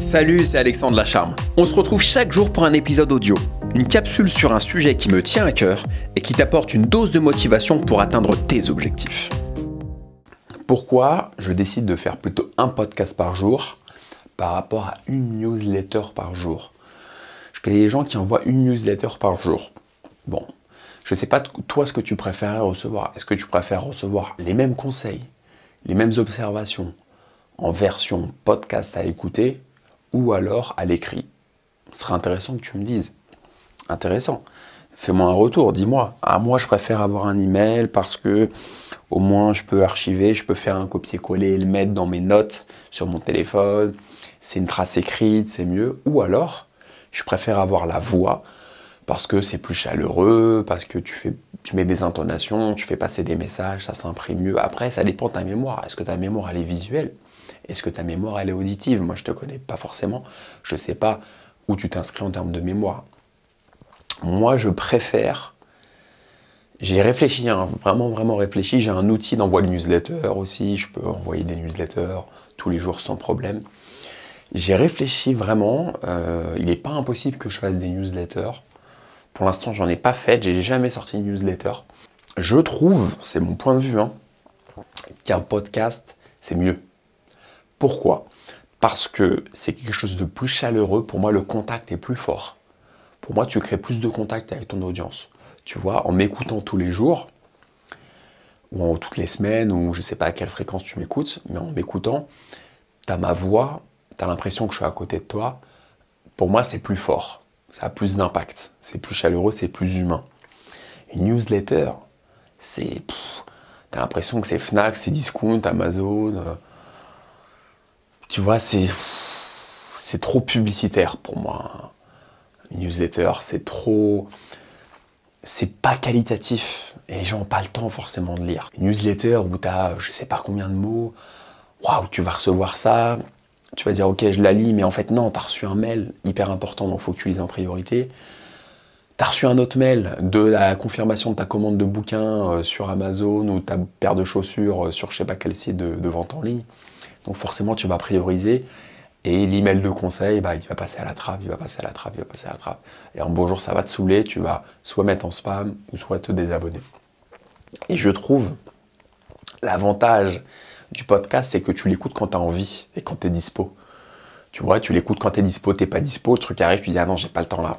Salut, c'est Alexandre Lacharme. On se retrouve chaque jour pour un épisode audio, une capsule sur un sujet qui me tient à cœur et qui t'apporte une dose de motivation pour atteindre tes objectifs. Pourquoi je décide de faire plutôt un podcast par jour par rapport à une newsletter par jour? Je connais des gens qui envoient une newsletter par jour. Bon, je ne sais pas toi ce que tu préfères recevoir. Est-ce que tu préfères recevoir les mêmes conseils, les mêmes observations en version podcast à écouter ou alors à l'écrit. Ce serait intéressant que tu me dises. Intéressant. Fais-moi un retour, dis-moi. Ah, moi, je préfère avoir un email parce que au moins je peux archiver, je peux faire un copier-coller et le mettre dans mes notes sur mon téléphone. C'est une trace écrite, c'est mieux. Ou alors, je préfère avoir la voix parce que c'est plus chaleureux, parce que tu, tu mets des intonations, tu fais passer des messages, ça s'imprime mieux. Après, ça dépend de ta mémoire. Est-ce que ta mémoire, elle est visuelle? Est-ce que ta mémoire, elle est auditive? Moi, je ne te connais pas forcément. Je ne sais pas où tu t'inscris en termes de mémoire. Moi, je préfère... J'ai réfléchi, hein, vraiment, vraiment réfléchi. J'ai un outil d'envoi de newsletter aussi. Je peux envoyer des newsletters tous les jours sans problème. J'ai réfléchi vraiment. Euh, il n'est pas impossible que je fasse des newsletters. Pour l'instant, j'en ai pas fait. J'ai jamais sorti une newsletter. Je trouve, c'est mon point de vue, hein, qu'un podcast, c'est mieux. Pourquoi? Parce que c'est quelque chose de plus chaleureux. Pour moi, le contact est plus fort. Pour moi, tu crées plus de contact avec ton audience. Tu vois, en m'écoutant tous les jours, ou toutes les semaines, ou je ne sais pas à quelle fréquence tu m'écoutes, mais en m'écoutant, tu as ma voix, tu as l'impression que je suis à côté de toi. Pour moi, c'est plus fort. Ça a plus d'impact. C'est plus chaleureux, c'est plus humain. Newsletter, c'est. Tu as l'impression que c'est Fnac, c'est Discount, Amazon. Tu vois, c'est c'est trop publicitaire pour moi. Une newsletter, c'est trop c'est pas qualitatif et les gens n'ont pas le temps forcément de lire. Une newsletter où tu as je sais pas combien de mots, waouh, tu vas recevoir ça, tu vas dire ok, je la lis, mais en fait non, tu as reçu un mail hyper important, donc faut que tu lises en priorité. Tu as reçu un autre mail de la confirmation de ta commande de bouquin euh, sur Amazon ou ta paire de chaussures euh, sur je sais pas quel site de vente en ligne. Donc forcément, tu vas prioriser. Et l'email de conseil, bah, il va passer à la trappe, il va passer à la trappe, il va passer à la trappe. Et un beau jour, ça va te saouler, tu vas soit mettre en spam ou soit te désabonner. Et je trouve l'avantage du podcast, c'est que tu l'écoutes quand tu as envie et quand tu es dispo. Tu vois, tu l'écoutes quand tu es dispo, tu pas dispo, le truc arrive, tu dis ah non, j'ai pas le temps là.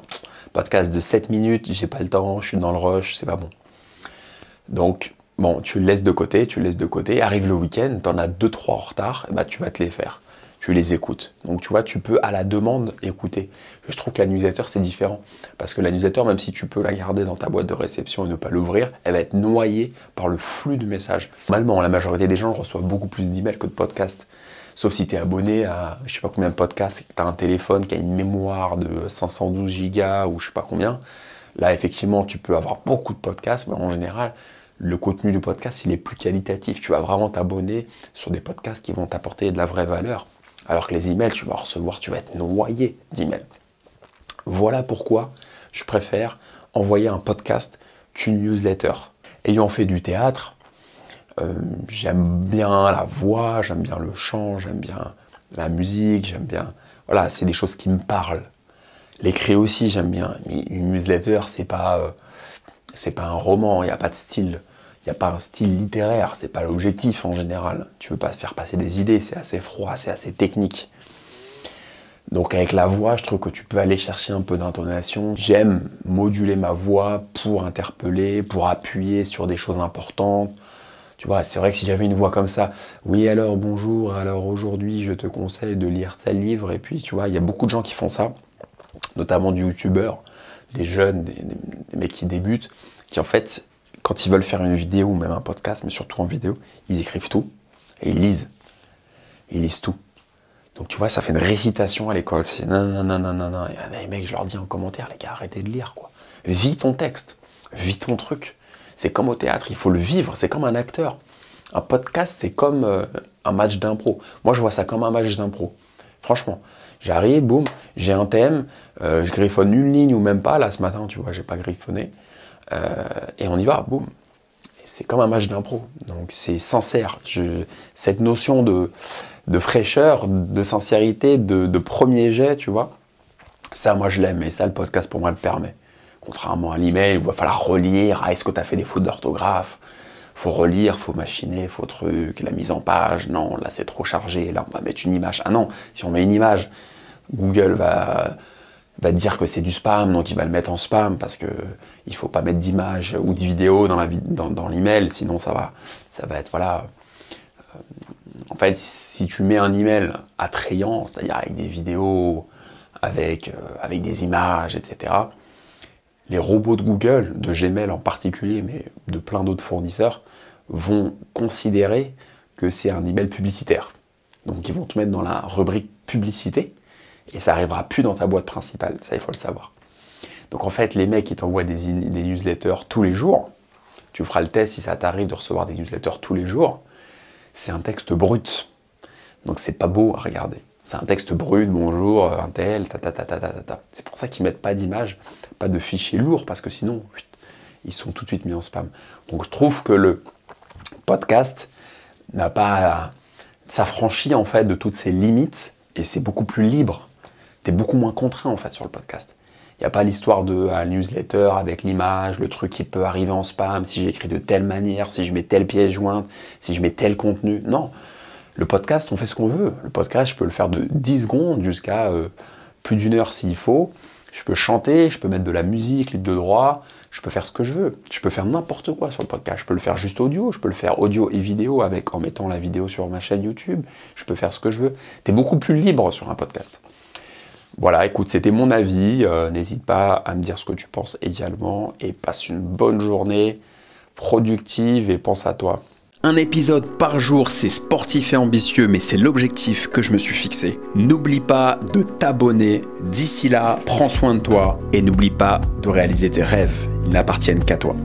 Podcast de 7 minutes, j'ai pas le temps, je suis dans le rush, c'est pas bon. Donc, Bon, tu le laisses de côté, tu le laisses de côté. Arrive le week-end, tu en as deux, trois en retard, et bah, tu vas te les faire. Tu les écoutes. Donc tu vois, tu peux à la demande écouter. Je trouve que la c'est différent. Parce que la même si tu peux la garder dans ta boîte de réception et ne pas l'ouvrir, elle va être noyée par le flux de messages. Normalement, la majorité des gens reçoivent beaucoup plus d'emails que de podcasts. Sauf si tu es abonné à je sais pas combien de podcasts que tu as un téléphone qui a une mémoire de 512 gigas ou je sais pas combien. Là, effectivement, tu peux avoir beaucoup de podcasts, mais en général, le contenu du podcast, il est plus qualitatif. Tu vas vraiment t'abonner sur des podcasts qui vont t'apporter de la vraie valeur. Alors que les emails, tu vas recevoir, tu vas être noyé d'emails. Voilà pourquoi je préfère envoyer un podcast qu'une newsletter. Ayant fait du théâtre, euh, j'aime bien la voix, j'aime bien le chant, j'aime bien la musique, j'aime bien. Voilà, c'est des choses qui me parlent. L'écrit aussi, j'aime bien. Mais une newsletter, c'est pas, euh, pas un roman, il n'y a pas de style. Il n'y a pas un style littéraire, c'est pas l'objectif en général. Tu veux pas faire passer des idées, c'est assez froid, c'est assez technique. Donc avec la voix, je trouve que tu peux aller chercher un peu d'intonation. J'aime moduler ma voix pour interpeller, pour appuyer sur des choses importantes. Tu vois, c'est vrai que si j'avais une voix comme ça, oui alors bonjour, alors aujourd'hui je te conseille de lire tel livre, et puis tu vois, il y a beaucoup de gens qui font ça, notamment du youtubeur, des jeunes, des, des mecs qui débutent, qui en fait quand ils veulent faire une vidéo ou même un podcast, mais surtout en vidéo, ils écrivent tout et ils lisent. Ils lisent tout. Donc tu vois, ça fait une récitation à l'école. C'est non, non, non, non, non. Et les mecs, je leur dis en commentaire, les gars, arrêtez de lire, quoi. Vis ton texte, vis ton truc. C'est comme au théâtre, il faut le vivre, c'est comme un acteur. Un podcast, c'est comme euh, un match d'impro. Moi, je vois ça comme un match d'impro. Franchement, j'arrive, boum, j'ai un thème, euh, je griffonne une ligne ou même pas. Là, ce matin, tu vois, j'ai pas griffonné. Euh, et on y va, boum. C'est comme un match d'impro. Donc c'est sincère. cette notion de, fraîcheur, de sincérité, de, premier jet, tu vois, ça, moi, je l'aime. Et ça, le podcast, pour moi, le permet. Contrairement à l'email, il va falloir relire. Ah, est-ce que tu as fait des fautes d'orthographe? Faut relire, faut machiner, faut truc, la mise en page, non, là c'est trop chargé, là on va mettre une image. Ah non, si on met une image, Google va, va dire que c'est du spam, donc il va le mettre en spam parce que il faut pas mettre d'image ou de vidéo dans, l'email, sinon ça va, ça va être voilà. Euh, en fait, si tu mets un email attrayant, c'est-à-dire avec des vidéos, avec, euh, avec des images, etc., les robots de Google, de Gmail en particulier, mais de plein d'autres fournisseurs, vont considérer que c'est un email publicitaire. Donc ils vont te mettre dans la rubrique publicité et ça arrivera plus dans ta boîte principale, ça il faut le savoir. Donc en fait, les mecs qui t'envoient des, newsletters tous les jours, tu feras le test si ça t'arrive de recevoir des newsletters tous les jours, c'est un texte brut. Donc c'est pas beau à regarder. C'est un texte brut, bonjour, un tel, ta. C'est pour ça qu'ils mettent pas d'image, pas de fichiers lourds, parce que sinon, ils sont tout de suite mis en spam. Donc je trouve que le podcast n'a pas s'affranchit en fait de toutes ces limites et c'est beaucoup plus libre. Tu es beaucoup moins contraint en fait sur le podcast. Il n'y a pas l'histoire de un newsletter avec l'image, le truc qui peut arriver en spam, si j'écris de telle manière, si je mets telle pièce jointe, si je mets tel contenu. Non, le podcast, on fait ce qu'on veut. Le podcast, je peux le faire de 10 secondes jusqu'à euh, plus d'une heure s'il faut. Je peux chanter, je peux mettre de la musique libre de droit, je peux faire ce que je veux. Je peux faire n'importe quoi sur le podcast. Je peux le faire juste audio, je peux le faire audio et vidéo avec en mettant la vidéo sur ma chaîne YouTube. Je peux faire ce que je veux. Tu es beaucoup plus libre sur un podcast. Voilà, écoute, c'était mon avis. Euh, n'hésite pas à me dire ce que tu penses également et passe une bonne journée productive et pense à toi. Un épisode par jour, c'est sportif et ambitieux, mais c'est l'objectif que je me suis fixé. N'oublie pas de t'abonner. D'ici là, prends soin de toi et n'oublie pas de réaliser tes rêves. Ils n'appartiennent qu'à toi.